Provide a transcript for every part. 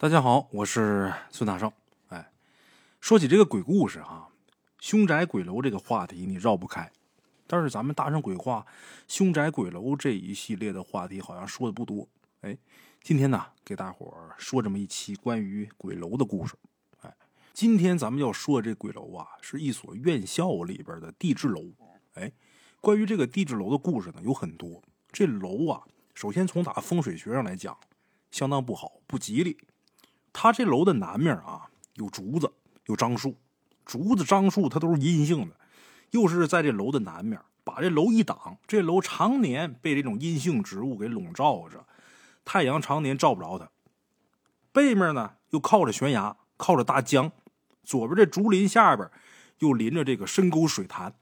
大家好，我是孙大圣。哎，说起这个鬼故事哈，凶宅鬼楼这个话题你绕不开。但是咱们大圣鬼话凶宅鬼楼这一系列的话题好像说的不多。哎，今天呢，给大伙儿说这么一期关于鬼楼的故事。哎，今天咱们要说的这鬼楼啊，是一所院校里边的地质楼。哎，关于这个地质楼的故事呢，有很多。这楼啊，首先从打风水学上来讲，相当不好，不吉利。它这楼的南面啊，有竹子，有樟树，竹子、樟树它都是阴性的，又是在这楼的南面，把这楼一挡，这楼常年被这种阴性植物给笼罩着，太阳常年照不着它。背面呢又靠着悬崖，靠着大江，左边这竹林下边又临着这个深沟水潭，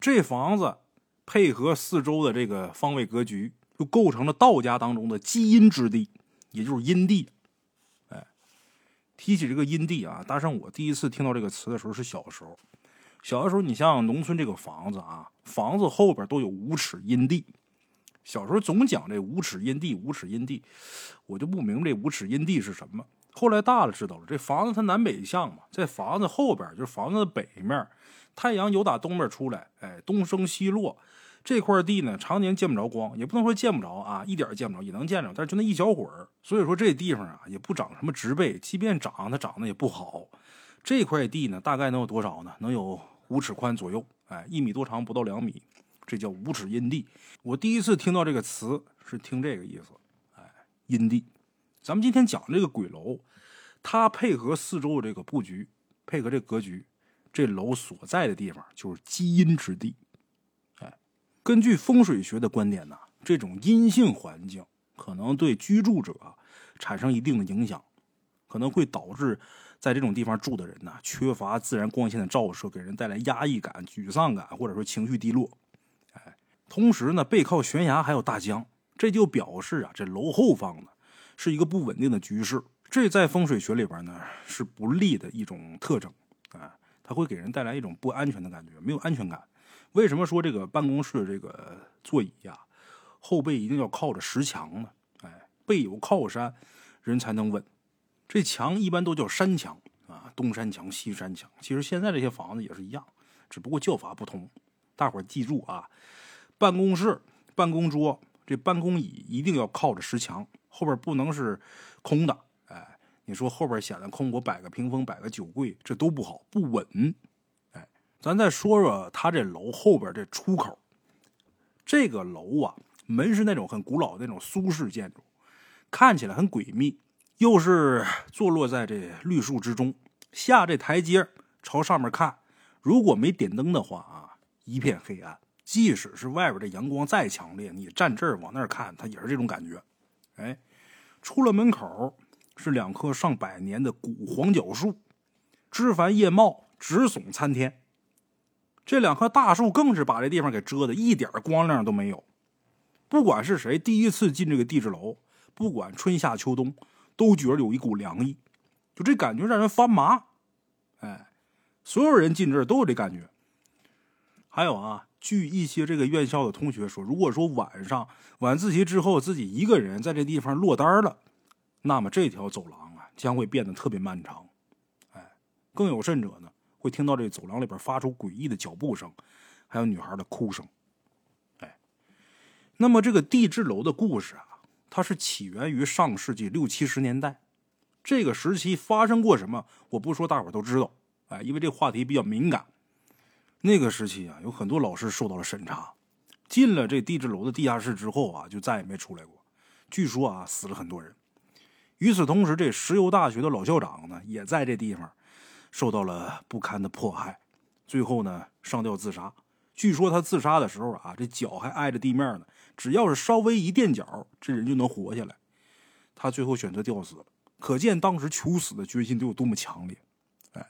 这房子配合四周的这个方位格局，就构成了道家当中的积阴之地，也就是阴地。提起这个阴地啊，大圣，我第一次听到这个词的时候是小时候。小的时候，你像农村这个房子啊，房子后边都有五尺阴地。小时候总讲这五尺阴地，五尺阴地，我就不明白这五尺阴地是什么。后来大了知道了，这房子它南北向嘛，在房子后边就是房子的北面，太阳有打东边出来，哎，东升西落。这块地呢，常年见不着光，也不能说见不着啊，一点见不着，也能见着，但是就那一小会儿。所以说这地方啊，也不长什么植被，即便长，它长得也不好。这块地呢，大概能有多少呢？能有五尺宽左右，哎，一米多长，不到两米，这叫五尺阴地。我第一次听到这个词是听这个意思，哎，阴地。咱们今天讲这个鬼楼，它配合四周的这个布局，配合这格局，这楼所在的地方就是积阴之地。根据风水学的观点呢，这种阴性环境可能对居住者产生一定的影响，可能会导致在这种地方住的人呢缺乏自然光线的照射，给人带来压抑感、沮丧感，或者说情绪低落。哎，同时呢，背靠悬崖还有大江，这就表示啊，这楼后方呢是一个不稳定的局势，这在风水学里边呢是不利的一种特征。哎，它会给人带来一种不安全的感觉，没有安全感。为什么说这个办公室这个座椅呀，后背一定要靠着石墙呢？哎，背有靠山，人才能稳。这墙一般都叫山墙啊，东山墙、西山墙。其实现在这些房子也是一样，只不过叫法不同。大伙儿记住啊，办公室、办公桌、这办公椅一定要靠着石墙，后边不能是空的。哎，你说后边显得空，我摆个屏风、摆个酒柜，这都不好，不稳。咱再说说他这楼后边这出口，这个楼啊，门是那种很古老的那种苏式建筑，看起来很诡秘，又是坐落在这绿树之中。下这台阶朝上面看，如果没点灯的话啊，一片黑暗。即使是外边的阳光再强烈，你站这儿往那儿看，它也是这种感觉。哎，出了门口是两棵上百年的古黄角树，枝繁叶茂，直耸参天。这两棵大树更是把这地方给遮的一点光亮都没有。不管是谁第一次进这个地质楼，不管春夏秋冬，都觉得有一股凉意，就这感觉让人发麻。哎，所有人进这儿都有这感觉。还有啊，据一些这个院校的同学说，如果说晚上晚自习之后自己一个人在这地方落单了，那么这条走廊啊将会变得特别漫长。哎，更有甚者呢。会听到这走廊里边发出诡异的脚步声，还有女孩的哭声。哎，那么这个地质楼的故事啊，它是起源于上世纪六七十年代。这个时期发生过什么？我不说，大伙都知道。哎，因为这话题比较敏感。那个时期啊，有很多老师受到了审查，进了这地质楼的地下室之后啊，就再也没出来过。据说啊，死了很多人。与此同时，这石油大学的老校长呢，也在这地方。受到了不堪的迫害，最后呢上吊自杀。据说他自杀的时候啊，这脚还挨着地面呢，只要是稍微一垫脚，这人就能活下来。他最后选择吊死，可见当时求死的决心得有多么强烈。哎，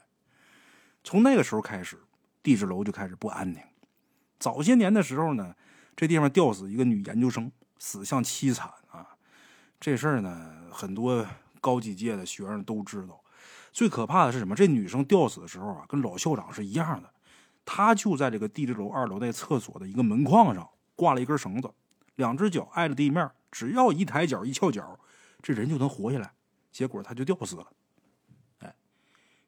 从那个时候开始，地质楼就开始不安宁。早些年的时候呢，这地方吊死一个女研究生，死相凄惨啊。这事儿呢，很多高几届的学生都知道。最可怕的是什么？这女生吊死的时候啊，跟老校长是一样的，她就在这个地质楼二楼那厕所的一个门框上挂了一根绳子，两只脚挨着地面，只要一抬脚一翘脚，这人就能活下来。结果他就吊死了。哎，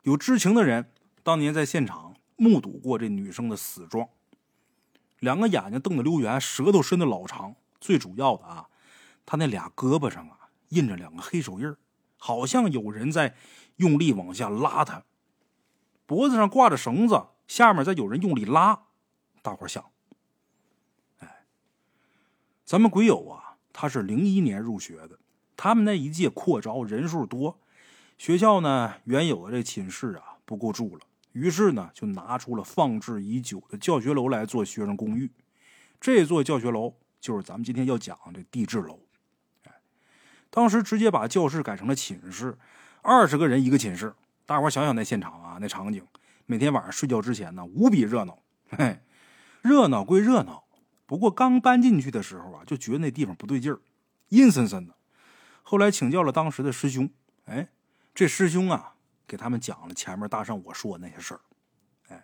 有知情的人当年在现场目睹过这女生的死状，两个眼睛瞪得溜圆，舌头伸得老长，最主要的啊，他那俩胳膊上啊印着两个黑手印好像有人在用力往下拉他。脖子上挂着绳子，下面再有人用力拉。大伙想，哎，咱们鬼友啊，他是零一年入学的。他们那一届扩招人数多，学校呢原有的这寝室啊不够住了，于是呢就拿出了放置已久的教学楼来做学生公寓。这座教学楼就是咱们今天要讲这地质楼。当时直接把教室改成了寝室，二十个人一个寝室。大伙想想那现场啊，那场景，每天晚上睡觉之前呢无比热闹。嘿，热闹归热闹，不过刚搬进去的时候啊，就觉得那地方不对劲儿，阴森森的。后来请教了当时的师兄，哎，这师兄啊给他们讲了前面大圣我说的那些事儿，哎，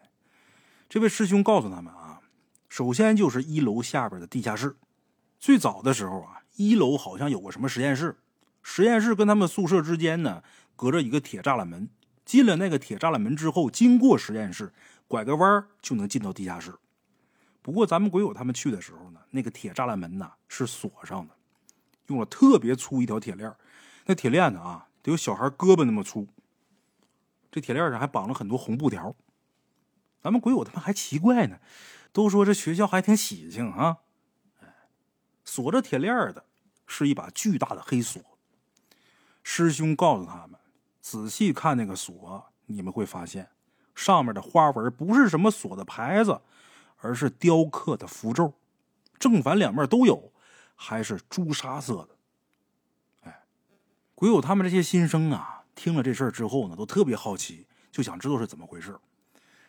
这位师兄告诉他们啊，首先就是一楼下边的地下室，最早的时候啊，一楼好像有个什么实验室，实验室跟他们宿舍之间呢隔着一个铁栅栏门，进了那个铁栅栏门之后，经过实验室，拐个弯就能进到地下室。不过咱们鬼友他们去的时候呢，那个铁栅栏门呐是锁上的。用了特别粗一条铁链，那铁链子啊，得有小孩胳膊那么粗。这铁链上还绑了很多红布条。咱们鬼友他们还奇怪呢，都说这学校还挺喜庆啊。锁着铁链的是一把巨大的黑锁。师兄告诉他们，仔细看那个锁，你们会发现上面的花纹不是什么锁的牌子，而是雕刻的符咒，正反两面都有。还是朱砂色的，哎，鬼友他们这些新生啊，听了这事儿之后呢，都特别好奇，就想知道是怎么回事。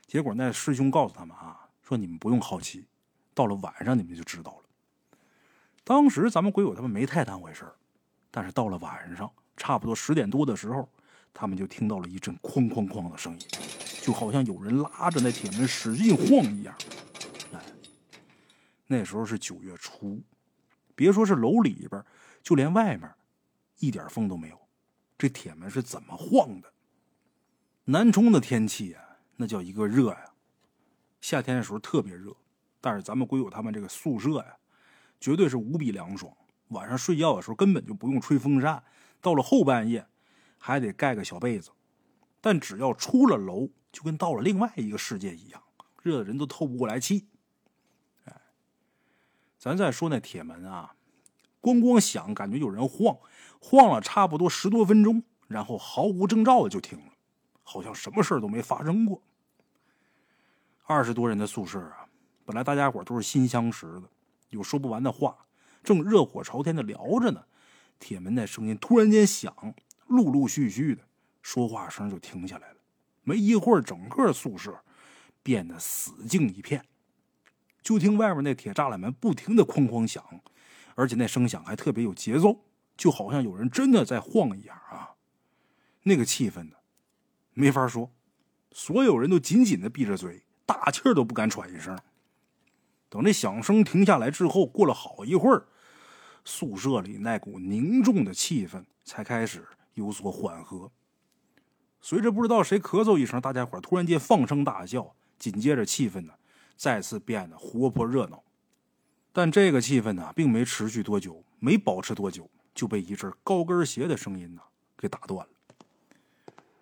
结果那师兄告诉他们啊，说你们不用好奇，到了晚上你们就知道了。当时咱们鬼友他们没太当回事但是到了晚上，差不多十点多的时候，他们就听到了一阵哐哐哐的声音，就好像有人拉着那铁门使劲晃一样。哎，那时候是九月初。别说是楼里边，就连外面，一点风都没有。这铁门是怎么晃的？南充的天气呀，那叫一个热呀！夏天的时候特别热，但是咱们鬼友他们这个宿舍呀，绝对是无比凉爽。晚上睡觉的时候根本就不用吹风扇，到了后半夜还得盖个小被子。但只要出了楼，就跟到了另外一个世界一样，热的人都透不过来气。咱再说那铁门啊，咣咣响，感觉有人晃，晃了差不多十多分钟，然后毫无征兆的就停了，好像什么事都没发生过。二十多人的宿舍啊，本来大家伙都是新相识的，有说不完的话，正热火朝天的聊着呢，铁门那声音突然间响，陆陆续续的说话声就停下来了。没一会儿，整个宿舍变得死静一片。就听外面那铁栅栏门不停的哐哐响，而且那声响还特别有节奏，就好像有人真的在晃一样啊！那个气氛呢，没法说，所有人都紧紧的闭着嘴，大气都不敢喘一声。等这响声停下来之后，过了好一会儿，宿舍里那股凝重的气氛才开始有所缓和。随着不知道谁咳嗽一声，大家伙突然间放声大笑，紧接着气氛呢。再次变得活泼热闹，但这个气氛呢，并没持续多久，没保持多久，就被一阵高跟鞋的声音呢给打断了。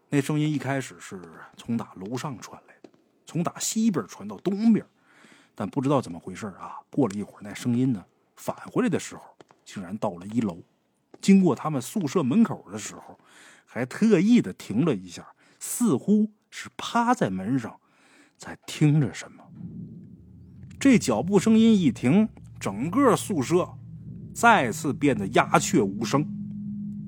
那声音一开始是从打楼上传来的，从打西边传到东边，但不知道怎么回事啊，过了一会儿，那声音呢返回来的时候，竟然到了一楼，经过他们宿舍门口的时候，还特意的停了一下，似乎是趴在门上。在听着什么？这脚步声音一停，整个宿舍再次变得鸦雀无声。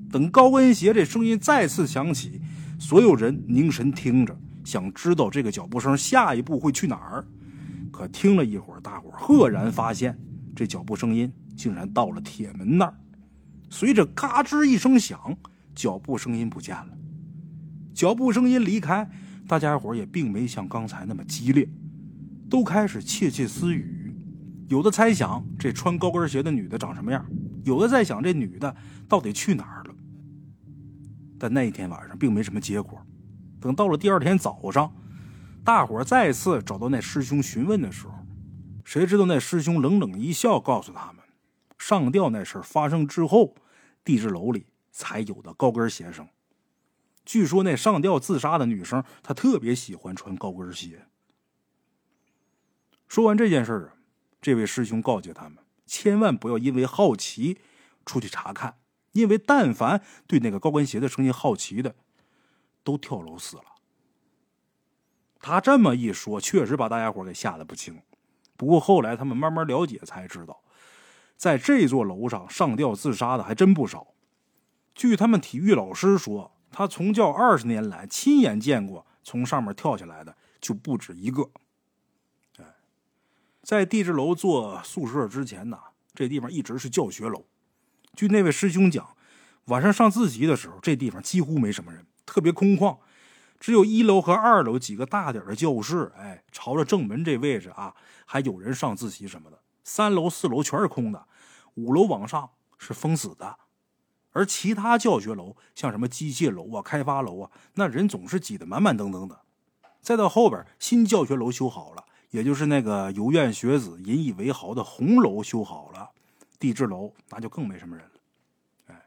等高跟鞋这声音再次响起，所有人凝神听着，想知道这个脚步声下一步会去哪儿。可听了一会儿，大伙赫然发现，这脚步声音竟然到了铁门那儿。随着嘎吱一声响，脚步声音不见了。脚步声音离开。大家伙也并没像刚才那么激烈，都开始窃窃私语，有的猜想这穿高跟鞋的女的长什么样，有的在想这女的到底去哪儿了。但那一天晚上并没什么结果。等到了第二天早上，大伙再次找到那师兄询问的时候，谁知道那师兄冷冷一笑，告诉他们，上吊那事发生之后，地质楼里才有的高跟鞋声。据说那上吊自杀的女生，她特别喜欢穿高跟鞋。说完这件事啊，这位师兄告诫他们，千万不要因为好奇出去查看，因为但凡对那个高跟鞋的声音好奇的，都跳楼死了。他这么一说，确实把大家伙给吓得不轻。不过后来他们慢慢了解才知道，在这座楼上上吊自杀的还真不少。据他们体育老师说。他从教二十年来，亲眼见过从上面跳下来的就不止一个。哎，在地质楼做宿舍之前呢，这地方一直是教学楼。据那位师兄讲，晚上上自习的时候，这地方几乎没什么人，特别空旷，只有一楼和二楼几个大点的教室。哎，朝着正门这位置啊，还有人上自习什么的。三楼、四楼全是空的，五楼往上是封死的。而其他教学楼，像什么机械楼啊、开发楼啊，那人总是挤得满满登登的。再到后边，新教学楼修好了，也就是那个游院学子引以为豪的红楼修好了，地质楼那就更没什么人了。哎，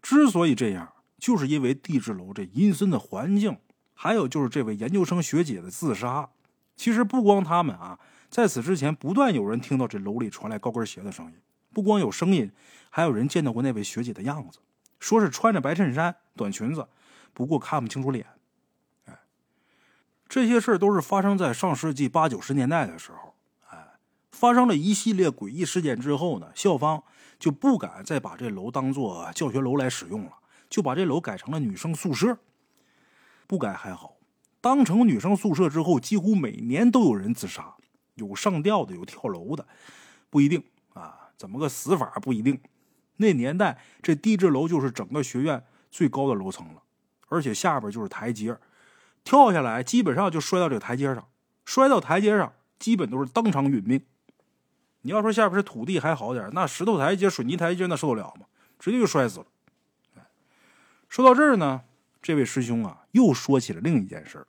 之所以这样，就是因为地质楼这阴森的环境，还有就是这位研究生学姐的自杀。其实不光他们啊，在此之前，不断有人听到这楼里传来高跟鞋的声音。不光有声音，还有人见到过那位学姐的样子，说是穿着白衬衫、短裙子，不过看不清楚脸。哎，这些事儿都是发生在上世纪八九十年代的时候。哎，发生了一系列诡异事件之后呢，校方就不敢再把这楼当做教学楼来使用了，就把这楼改成了女生宿舍。不改还好，当成女生宿舍之后，几乎每年都有人自杀，有上吊的，有跳楼的，不一定啊。怎么个死法不一定。那年代这地质楼就是整个学院最高的楼层了，而且下边就是台阶，跳下来基本上就摔到这个台阶上，摔到台阶上基本都是当场殒命。你要说下边是土地还好点，那石头台阶、水泥台阶那受得了吗？直接就摔死了。说到这儿呢，这位师兄啊又说起了另一件事儿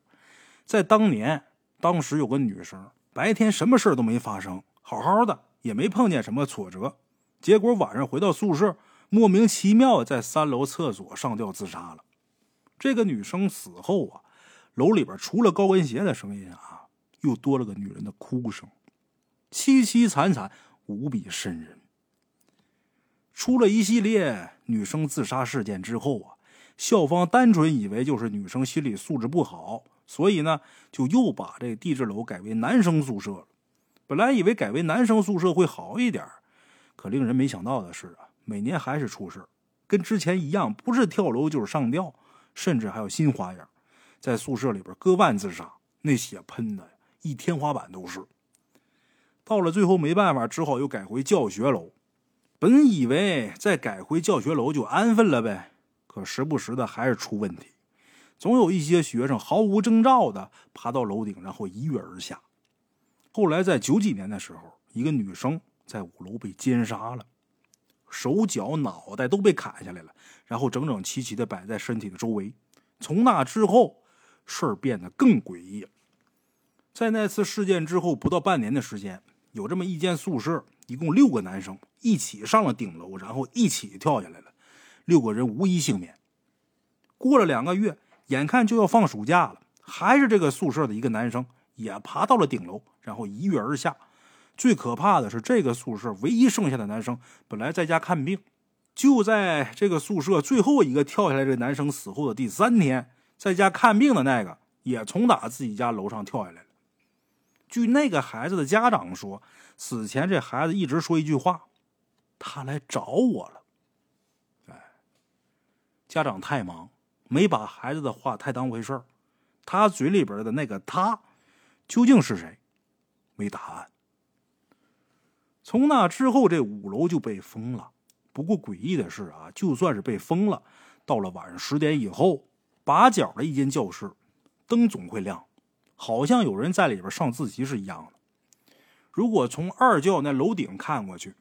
在当年，当时有个女生白天什么事儿都没发生，好好的。也没碰见什么挫折，结果晚上回到宿舍，莫名其妙在三楼厕所上吊自杀了。这个女生死后啊，楼里边除了高跟鞋的声音啊，又多了个女人的哭声，凄凄惨惨，无比瘆人。出了一系列女生自杀事件之后啊，校方单纯以为就是女生心理素质不好，所以呢，就又把这地质楼改为男生宿舍了。本来以为改为男生宿舍会好一点，可令人没想到的是啊，每年还是出事跟之前一样，不是跳楼就是上吊，甚至还有新花样，在宿舍里边割腕自杀，那血喷的一天花板都是。到了最后没办法，只好又改回教学楼。本以为再改回教学楼就安分了呗，可时不时的还是出问题，总有一些学生毫无征兆的爬到楼顶，然后一跃而下。后来在九几年的时候，一个女生在五楼被奸杀了，手脚脑袋都被砍下来了，然后整整齐齐的摆在身体的周围。从那之后，事儿变得更诡异了。在那次事件之后不到半年的时间，有这么一间宿舍，一共六个男生一起上了顶楼，然后一起跳下来了，六个人无一幸免。过了两个月，眼看就要放暑假了，还是这个宿舍的一个男生。也爬到了顶楼，然后一跃而下。最可怕的是，这个宿舍唯一剩下的男生本来在家看病，就在这个宿舍最后一个跳下来这男生死后的第三天，在家看病的那个也从打自己家楼上跳下来了。据那个孩子的家长说，死前这孩子一直说一句话：“他来找我了。”家长太忙，没把孩子的话太当回事儿。他嘴里边的那个他。究竟是谁？没答案。从那之后，这五楼就被封了。不过诡异的是啊，就算是被封了，到了晚上十点以后，把角的一间教室，灯总会亮，好像有人在里边上自习是一样的。如果从二教那楼顶看过去，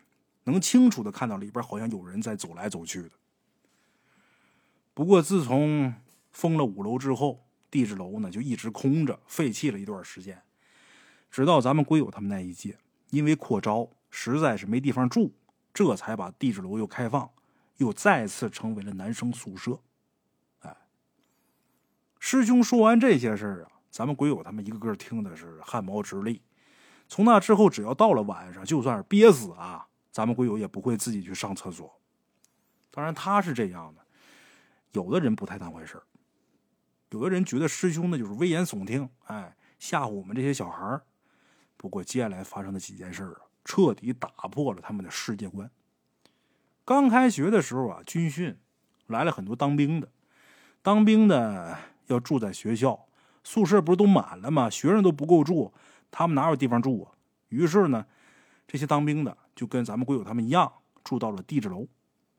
能清楚的看到里边好像有人在走来走去的。不过自从封了五楼之后，地质楼呢就一直空着，废弃了一段时间。直到咱们归友他们那一届，因为扩招实在是没地方住，这才把地质楼又开放，又再次成为了男生宿舍。哎，师兄说完这些事儿啊，咱们鬼友他们一个个听的是汗毛直立。从那之后，只要到了晚上，就算是憋死啊，咱们鬼友也不会自己去上厕所。当然，他是这样的，有的人不太当回事有的人觉得师兄呢就是危言耸听，哎，吓唬我们这些小孩。不过接下来发生的几件事啊，彻底打破了他们的世界观。刚开学的时候啊，军训来了很多当兵的，当兵的要住在学校宿舍，不是都满了吗？学生都不够住，他们哪有地方住啊？于是呢，这些当兵的就跟咱们鬼友他们一样，住到了地质楼。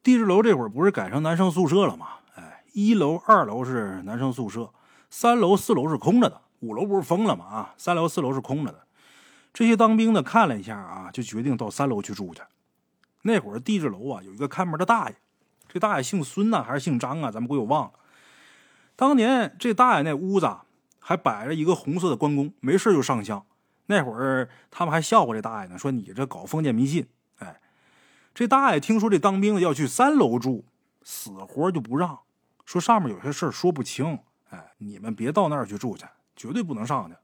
地质楼这会儿不是改成男生宿舍了吗？哎，一楼、二楼是男生宿舍，三楼、四楼是空着的，五楼不是封了吗？啊，三楼、四楼是空着的。这些当兵的看了一下啊，就决定到三楼去住去。那会儿地质楼啊，有一个看门的大爷，这大爷姓孙呢，还是姓张啊？咱们鬼友忘了。当年这大爷那屋子还摆着一个红色的关公，没事就上香。那会儿他们还笑话这大爷呢，说你这搞封建迷信。这大爷听说这当兵的要去三楼住，死活就不让，说上面有些事说不清。哎，你们别到那儿去住去，绝对不能上去。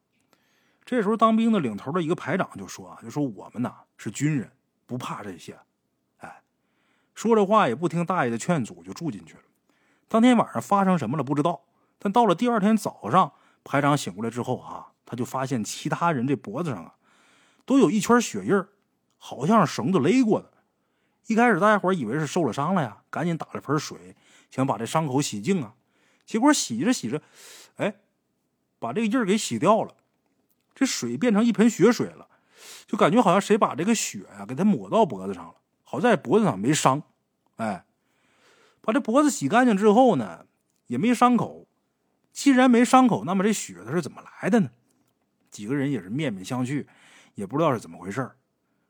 这时候，当兵的领头的一个排长就说：“啊，就说我们呐是军人，不怕这些。”哎，说这话也不听大爷的劝阻，就住进去了。当天晚上发生什么了不知道，但到了第二天早上，排长醒过来之后啊，他就发现其他人这脖子上啊都有一圈血印好像是绳子勒过的。一开始大家伙以为是受了伤了呀，赶紧打了盆水，想把这伤口洗净啊。结果洗着洗着，哎，把这个印儿给洗掉了。这水变成一盆血水了，就感觉好像谁把这个血呀给他抹到脖子上了。好在脖子上没伤，哎，把这脖子洗干净之后呢，也没伤口。既然没伤口，那么这血它是怎么来的呢？几个人也是面面相觑，也不知道是怎么回事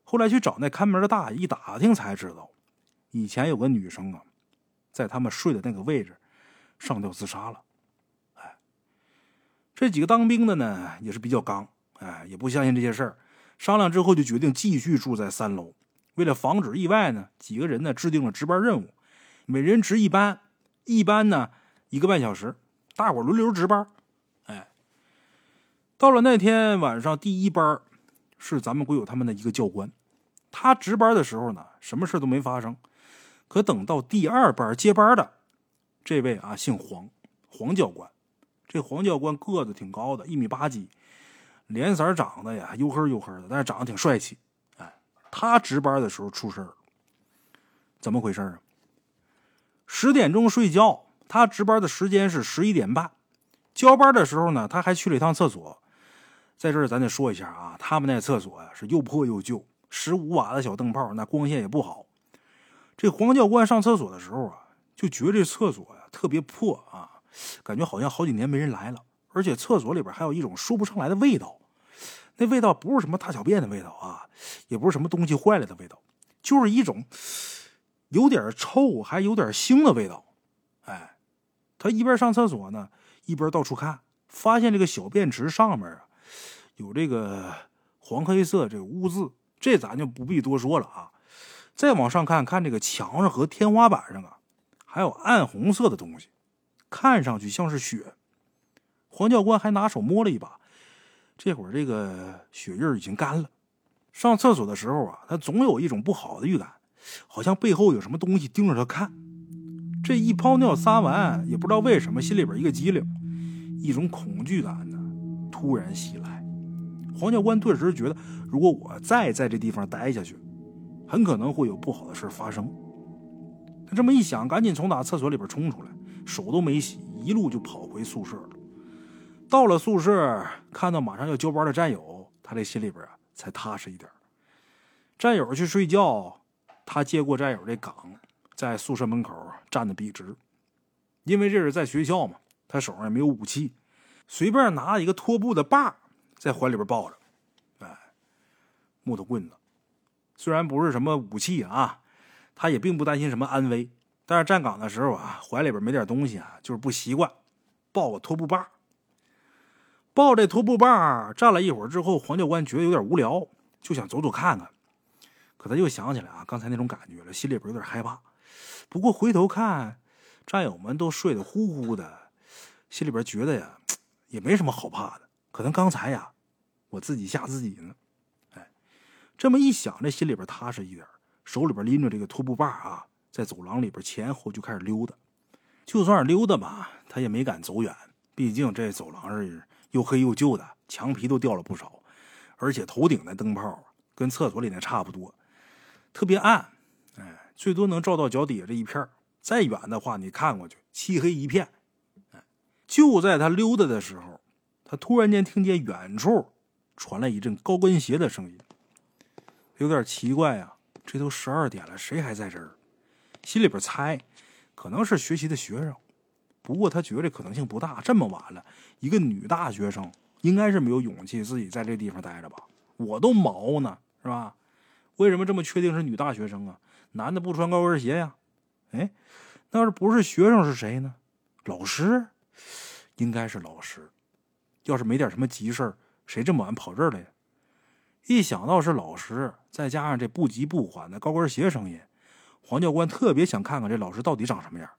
后来去找那看门的大爷一打听，才知道，以前有个女生啊，在他们睡的那个位置上吊自杀了。哎，这几个当兵的呢，也是比较刚。哎，也不相信这些事儿，商量之后就决定继续住在三楼。为了防止意外呢，几个人呢制定了值班任务，每人值一班，一班呢一个半小时，大伙轮流值班。哎，到了那天晚上，第一班是咱们鬼友他们的一个教官，他值班的时候呢，什么事都没发生。可等到第二班接班的这位啊，姓黄，黄教官。这黄教官个子挺高的，一米八几。脸色长得呀，黝黑黝黑的，但是长得挺帅气。哎，他值班的时候出事了，怎么回事啊？十点钟睡觉，他值班的时间是十一点半。交班的时候呢，他还去了一趟厕所。在这儿咱得说一下啊，他们那厕所呀是又破又旧，十五瓦的小灯泡，那光线也不好。这黄教官上厕所的时候啊，就觉得这厕所呀特别破啊，感觉好像好几年没人来了，而且厕所里边还有一种说不上来的味道。那味道不是什么大小便的味道啊，也不是什么东西坏了的味道，就是一种有点臭还有点腥的味道。哎，他一边上厕所呢，一边到处看，发现这个小便池上面啊有这个黄黑色这个污渍，这咱就不必多说了啊。再往上看看这个墙上和天花板上啊，还有暗红色的东西，看上去像是血。黄教官还拿手摸了一把。这会儿这个血印已经干了。上厕所的时候啊，他总有一种不好的预感，好像背后有什么东西盯着他看。这一泡尿撒完，也不知道为什么心里边一个激灵，一种恐惧感呢突然袭来。黄教官顿时觉得，如果我再在这地方待下去，很可能会有不好的事发生。他这么一想，赶紧从打厕所里边冲出来，手都没洗，一路就跑回宿舍了。到了宿舍，看到马上要交班的战友，他这心里边啊才踏实一点。战友去睡觉，他接过战友这岗，在宿舍门口站得笔直。因为这是在学校嘛，他手上也没有武器，随便拿了一个拖布的把在怀里边抱着。哎，木头棍子，虽然不是什么武器啊，他也并不担心什么安危。但是站岗的时候啊，怀里边没点东西啊，就是不习惯，抱个拖布把。抱这拖布把站了一会儿之后，黄教官觉得有点无聊，就想走走看看。可他又想起来啊，刚才那种感觉了，心里边有点害怕。不过回头看，战友们都睡得呼呼的，心里边觉得呀，也没什么好怕的。可能刚才呀，我自己吓自己呢。哎，这么一想，这心里边踏实一点，手里边拎着这个拖布把啊。在走廊里边前后就开始溜达，就算是溜达吧，他也没敢走远。毕竟这走廊是又黑又旧的，墙皮都掉了不少，而且头顶的灯泡跟厕所里那差不多，特别暗，哎，最多能照到脚底下这一片再远的话，你看过去漆黑一片。哎，就在他溜达的时候，他突然间听见远处传来一阵高跟鞋的声音，有点奇怪呀，这都十二点了，谁还在这儿？心里边猜，可能是学习的学生，不过他觉得可能性不大。这么晚了，一个女大学生应该是没有勇气自己在这地方待着吧？我都毛呢，是吧？为什么这么确定是女大学生啊？男的不穿高跟鞋呀？哎，那要是不是学生是谁呢？老师，应该是老师。要是没点什么急事谁这么晚跑这儿来呀？一想到是老师，再加上这不急不缓的高跟鞋声音。黄教官特别想看看这老师到底长什么样，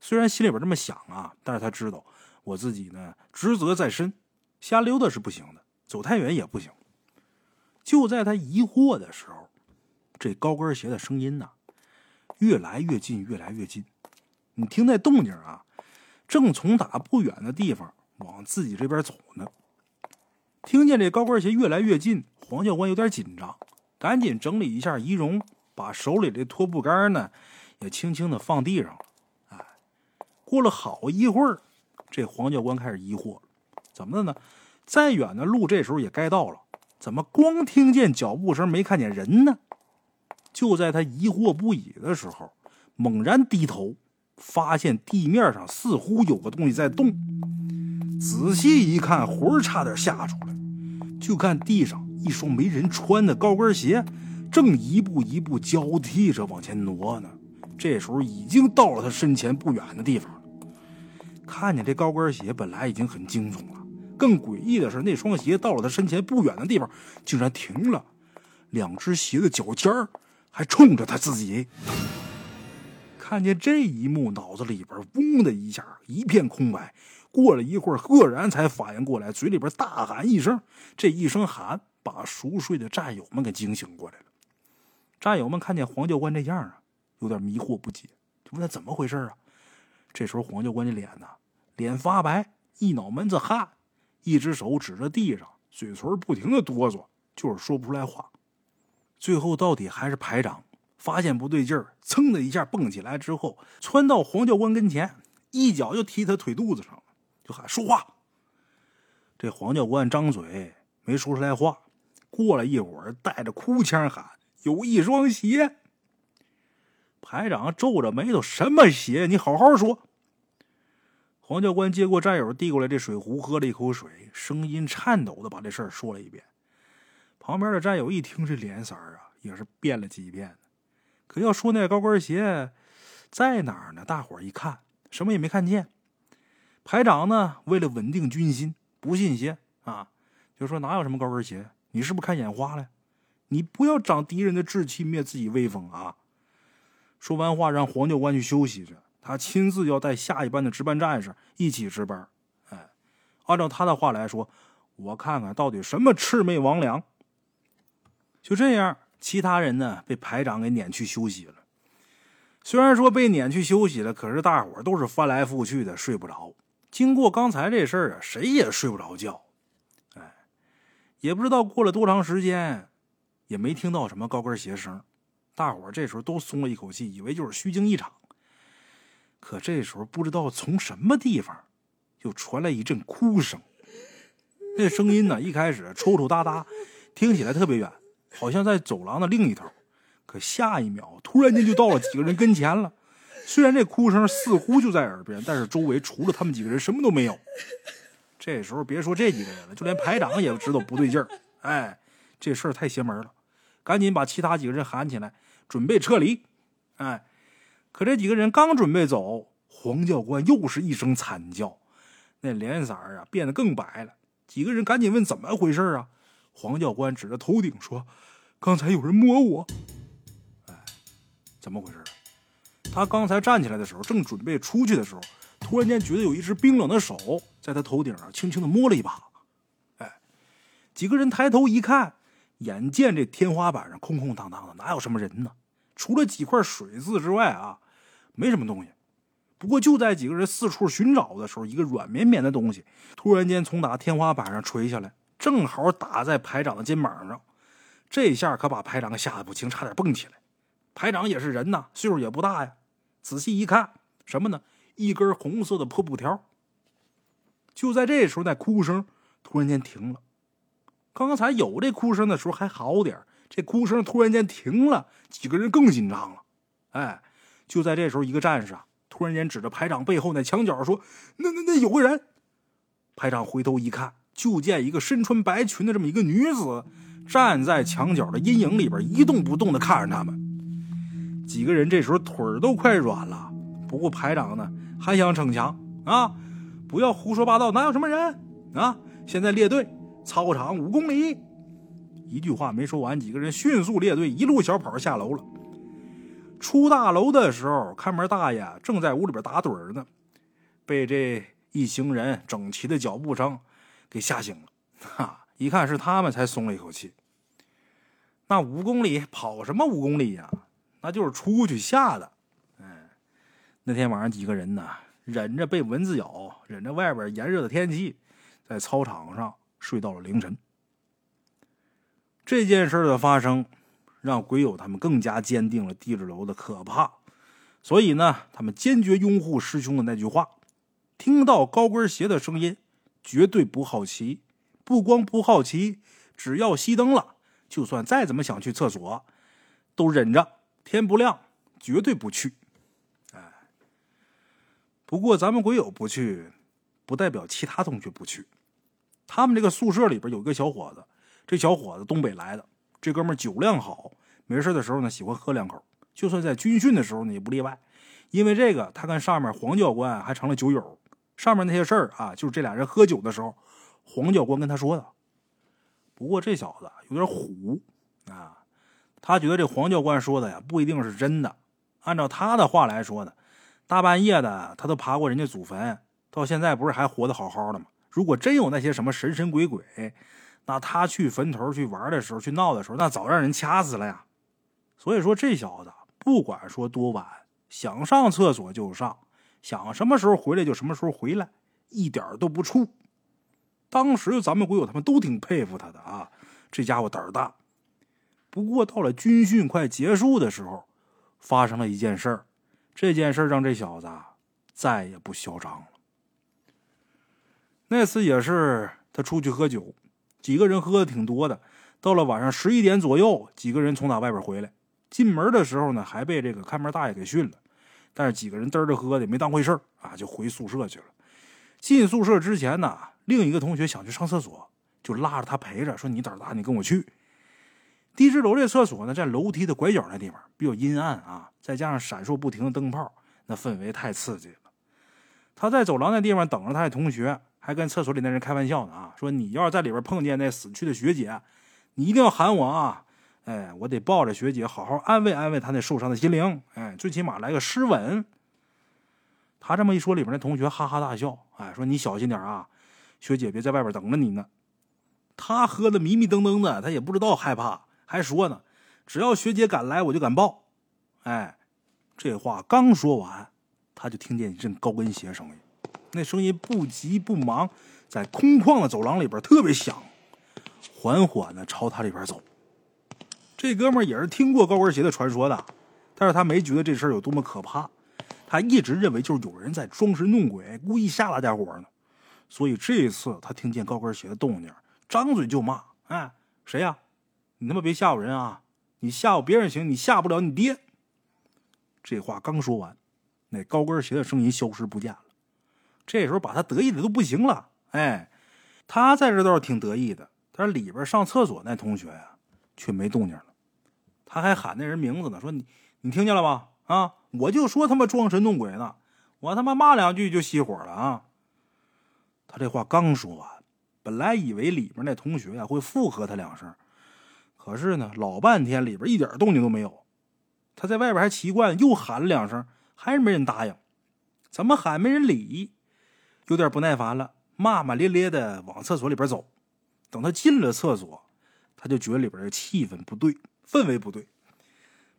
虽然心里边这么想啊，但是他知道我自己呢职责在身，瞎溜达是不行的，走太远也不行。就在他疑惑的时候，这高跟鞋的声音呢越来越近，越来越近。你听那动静啊，正从打不远的地方往自己这边走呢。听见这高跟鞋越来越近，黄教官有点紧张，赶紧整理一下仪容。把手里的拖布杆呢，也轻轻的放地上了。哎，过了好一会儿，这黄教官开始疑惑：怎么的呢？再远的路这时候也该到了，怎么光听见脚步声没看见人呢？就在他疑惑不已的时候，猛然低头，发现地面上似乎有个东西在动。仔细一看，魂儿差点吓出来。就看地上一双没人穿的高跟鞋。正一步一步交替着往前挪呢，这时候已经到了他身前不远的地方了。看见这高跟鞋本来已经很惊悚了，更诡异的是，那双鞋到了他身前不远的地方，竟然停了，两只鞋的脚尖儿还冲着他自己。看见这一幕，脑子里边嗡的一下，一片空白。过了一会儿，赫然才反应过来，嘴里边大喊一声，这一声喊把熟睡的战友们给惊醒过来了。战友们看见黄教官这样啊，有点迷惑不解，就问他怎么回事啊？这时候黄教官的脸呢，脸发白，一脑门子汗，一只手指着地上，嘴唇不停的哆嗦，就是说不出来话。最后到底还是排长发现不对劲儿，噌的一下蹦起来之后，窜到黄教官跟前，一脚就踢他腿肚子上，就喊说话。这黄教官张嘴没说出来话，过了一会儿，带着哭腔喊。有一双鞋，排长皱着眉头：“什么鞋？你好好说。”黄教官接过战友递过来这水壶，喝了一口水，声音颤抖的把这事儿说了一遍。旁边的战友一听，这脸色啊，也是变了几遍。可要说那高跟鞋在哪儿呢？大伙儿一看，什么也没看见。排长呢，为了稳定军心，不信邪啊，就说哪有什么高跟鞋？你是不是看眼花了？你不要长敌人的志气，灭自己威风啊！说完话，让黄教官去休息去，他亲自要带下一班的值班战士一起值班。哎，按照他的话来说，我看看到底什么魑魅魍魉。就这样，其他人呢被排长给撵去休息了。虽然说被撵去休息了，可是大伙都是翻来覆去的睡不着。经过刚才这事儿啊，谁也睡不着觉。哎，也不知道过了多长时间。也没听到什么高跟鞋声，大伙儿这时候都松了一口气，以为就是虚惊一场。可这时候不知道从什么地方，又传来一阵哭声。那声音呢，一开始抽抽搭搭，听起来特别远，好像在走廊的另一头。可下一秒，突然间就到了几个人跟前了。虽然这哭声似乎就在耳边，但是周围除了他们几个人，什么都没有。这时候别说这几个人了，就连排长也知道不对劲儿。哎，这事儿太邪门了。赶紧把其他几个人喊起来，准备撤离。哎，可这几个人刚准备走，黄教官又是一声惨叫，那脸色啊变得更白了。几个人赶紧问怎么回事啊？黄教官指着头顶说：“刚才有人摸我。”哎，怎么回事？他刚才站起来的时候，正准备出去的时候，突然间觉得有一只冰冷的手在他头顶上轻轻的摸了一把。哎，几个人抬头一看，眼见这天花板上空空荡荡的，哪有什么人呢？除了几块水渍之外啊，没什么东西。不过就在几个人四处寻找的时候，一个软绵绵的东西突然间从打天花板上垂下来，正好打在排长的肩膀上。这下可把排长吓得不轻，差点蹦起来。排长也是人呐，岁数也不大呀。仔细一看，什么呢？一根红色的破布条。就在这时候，那哭声突然间停了。刚才有这哭声的时候还好点这哭声突然间停了，几个人更紧张了。哎，就在这时候，一个战士啊。突然间指着排长背后那墙角说：“那那那有个人！”排长回头一看，就见一个身穿白裙的这么一个女子站在墙角的阴影里边，一动不动的看着他们。几个人这时候腿都快软了。不过排长呢还想逞强啊！不要胡说八道，哪有什么人啊？现在列队，操场五公里。一句话没说完，几个人迅速列队，一路小跑下楼了。出大楼的时候，看门大爷正在屋里边打盹呢，被这一行人整齐的脚步声给吓醒了。哈，一看是他们，才松了一口气。那五公里跑什么五公里呀？那就是出去吓的。嗯，那天晚上几个人呢，忍着被蚊子咬，忍着外边炎热的天气，在操场上睡到了凌晨。这件事的发生。让鬼友他们更加坚定了地质楼的可怕，所以呢，他们坚决拥护师兄的那句话：听到高跟鞋的声音，绝对不好奇。不光不好奇，只要熄灯了，就算再怎么想去厕所，都忍着，天不亮绝对不去。哎，不过咱们鬼友不去，不代表其他同学不去。他们这个宿舍里边有一个小伙子，这小伙子东北来的。这哥们酒量好，没事的时候呢喜欢喝两口，就算在军训的时候呢也不例外。因为这个，他跟上面黄教官还成了酒友。上面那些事儿啊，就是这俩人喝酒的时候，黄教官跟他说的。不过这小子有点虎啊，他觉得这黄教官说的呀不一定是真的。按照他的话来说呢，大半夜的他都爬过人家祖坟，到现在不是还活得好好的吗？如果真有那些什么神神鬼鬼。那他去坟头去玩的时候，去闹的时候，那早让人掐死了呀。所以说，这小子不管说多晚，想上厕所就上，想什么时候回来就什么时候回来，一点都不怵。当时咱们鬼友他们都挺佩服他的啊，这家伙胆儿大。不过到了军训快结束的时候，发生了一件事儿，这件事让这小子再也不嚣张了。那次也是他出去喝酒。几个人喝的挺多的，到了晚上十一点左右，几个人从那外边回来，进门的时候呢，还被这个看门大爷给训了。但是几个人嘚着喝的，没当回事啊，就回宿舍去了。进宿舍之前呢，另一个同学想去上厕所，就拉着他陪着，说：“你胆大，你跟我去。”地质楼这厕所呢，在楼梯的拐角那地方，比较阴暗啊，再加上闪烁不停的灯泡，那氛围太刺激了。他在走廊那地方等着他的同学。还跟厕所里那人开玩笑呢啊，说你要是在里边碰见那死去的学姐，你一定要喊我啊！哎，我得抱着学姐好好安慰安慰她那受伤的心灵，哎，最起码来个湿吻。他这么一说，里边那同学哈哈大笑，哎，说你小心点啊，学姐别在外边等着你呢。他喝的迷迷瞪瞪的，他也不知道害怕，还说呢，只要学姐敢来，我就敢报。哎，这话刚说完，他就听见一阵高跟鞋声音。那声音不急不忙，在空旷的走廊里边特别响，缓缓的朝他这边走。这哥们也是听过高跟鞋的传说的，但是他没觉得这事儿有多么可怕，他一直认为就是有人在装神弄鬼，故意吓大家伙呢。所以这一次他听见高跟鞋的动静，张嘴就骂：“哎，谁呀？你他妈别吓唬人啊！你吓唬别人行，你吓不了你爹。”这话刚说完，那高跟鞋的声音消失不见了。这时候把他得意的都不行了，哎，他在这倒是挺得意的，但是里边上厕所那同学呀，却没动静了。他还喊那人名字呢，说你你听见了吧？啊，我就说他妈装神弄鬼呢，我他妈骂两句就熄火了啊！他这话刚说完，本来以为里边那同学呀会附和他两声，可是呢，老半天里边一点动静都没有。他在外边还奇怪，又喊了两声，还是没人答应。怎么喊没人理？有点不耐烦了，骂骂咧咧的往厕所里边走。等他进了厕所，他就觉得里边的气氛不对，氛围不对。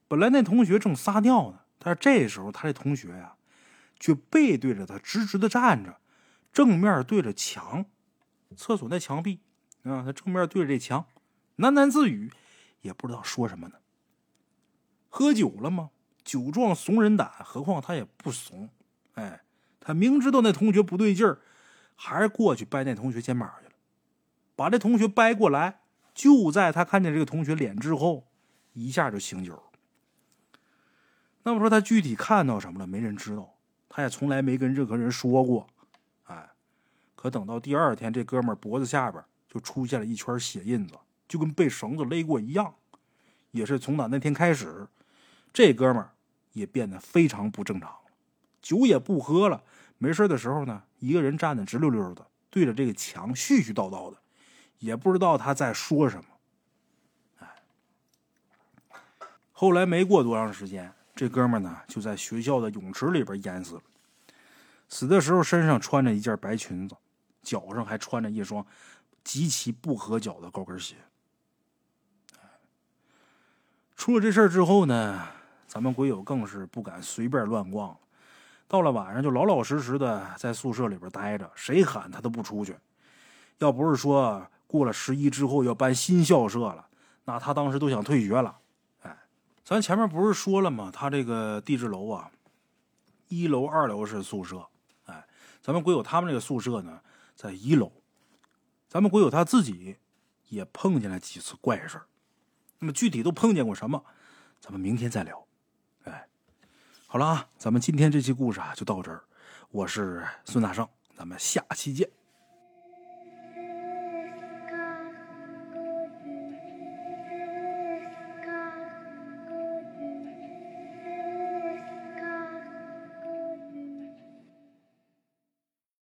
本来那同学正撒尿呢，但是这时候他这同学呀，却背对着他直直的站着，正面对着墙，厕所那墙壁啊，他正面对着这墙，喃喃自语，也不知道说什么呢。喝酒了吗？酒壮怂人胆，何况他也不怂。哎，他明知道那同学不对劲儿，还是过去掰那同学肩膀去了，把这同学掰过来。就在他看见这个同学脸之后，一下就醒酒。那么说他具体看到什么了？没人知道，他也从来没跟任何人说过。哎，可等到第二天，这哥们脖子下边就出现了一圈血印子，就跟被绳子勒过一样。也是从打那天开始，这哥们也变得非常不正常了，酒也不喝了。没事的时候呢，一个人站得直溜溜的，对着这个墙絮絮叨叨的。也不知道他在说什么，哎。后来没过多长时间，这哥们呢就在学校的泳池里边淹死了。死的时候身上穿着一件白裙子，脚上还穿着一双极其不合脚的高跟鞋。出了这事儿之后呢，咱们鬼友更是不敢随便乱逛。到了晚上就老老实实的在宿舍里边待着，谁喊他都不出去。要不是说。过了十一之后要搬新校舍了，那他当时都想退学了。哎，咱前面不是说了吗？他这个地质楼啊，一楼、二楼是宿舍。哎，咱们鬼友他们这个宿舍呢，在一楼。咱们鬼友他自己也碰见了几次怪事那么具体都碰见过什么？咱们明天再聊。哎，好了啊，咱们今天这期故事啊就到这儿。我是孙大圣，咱们下期见。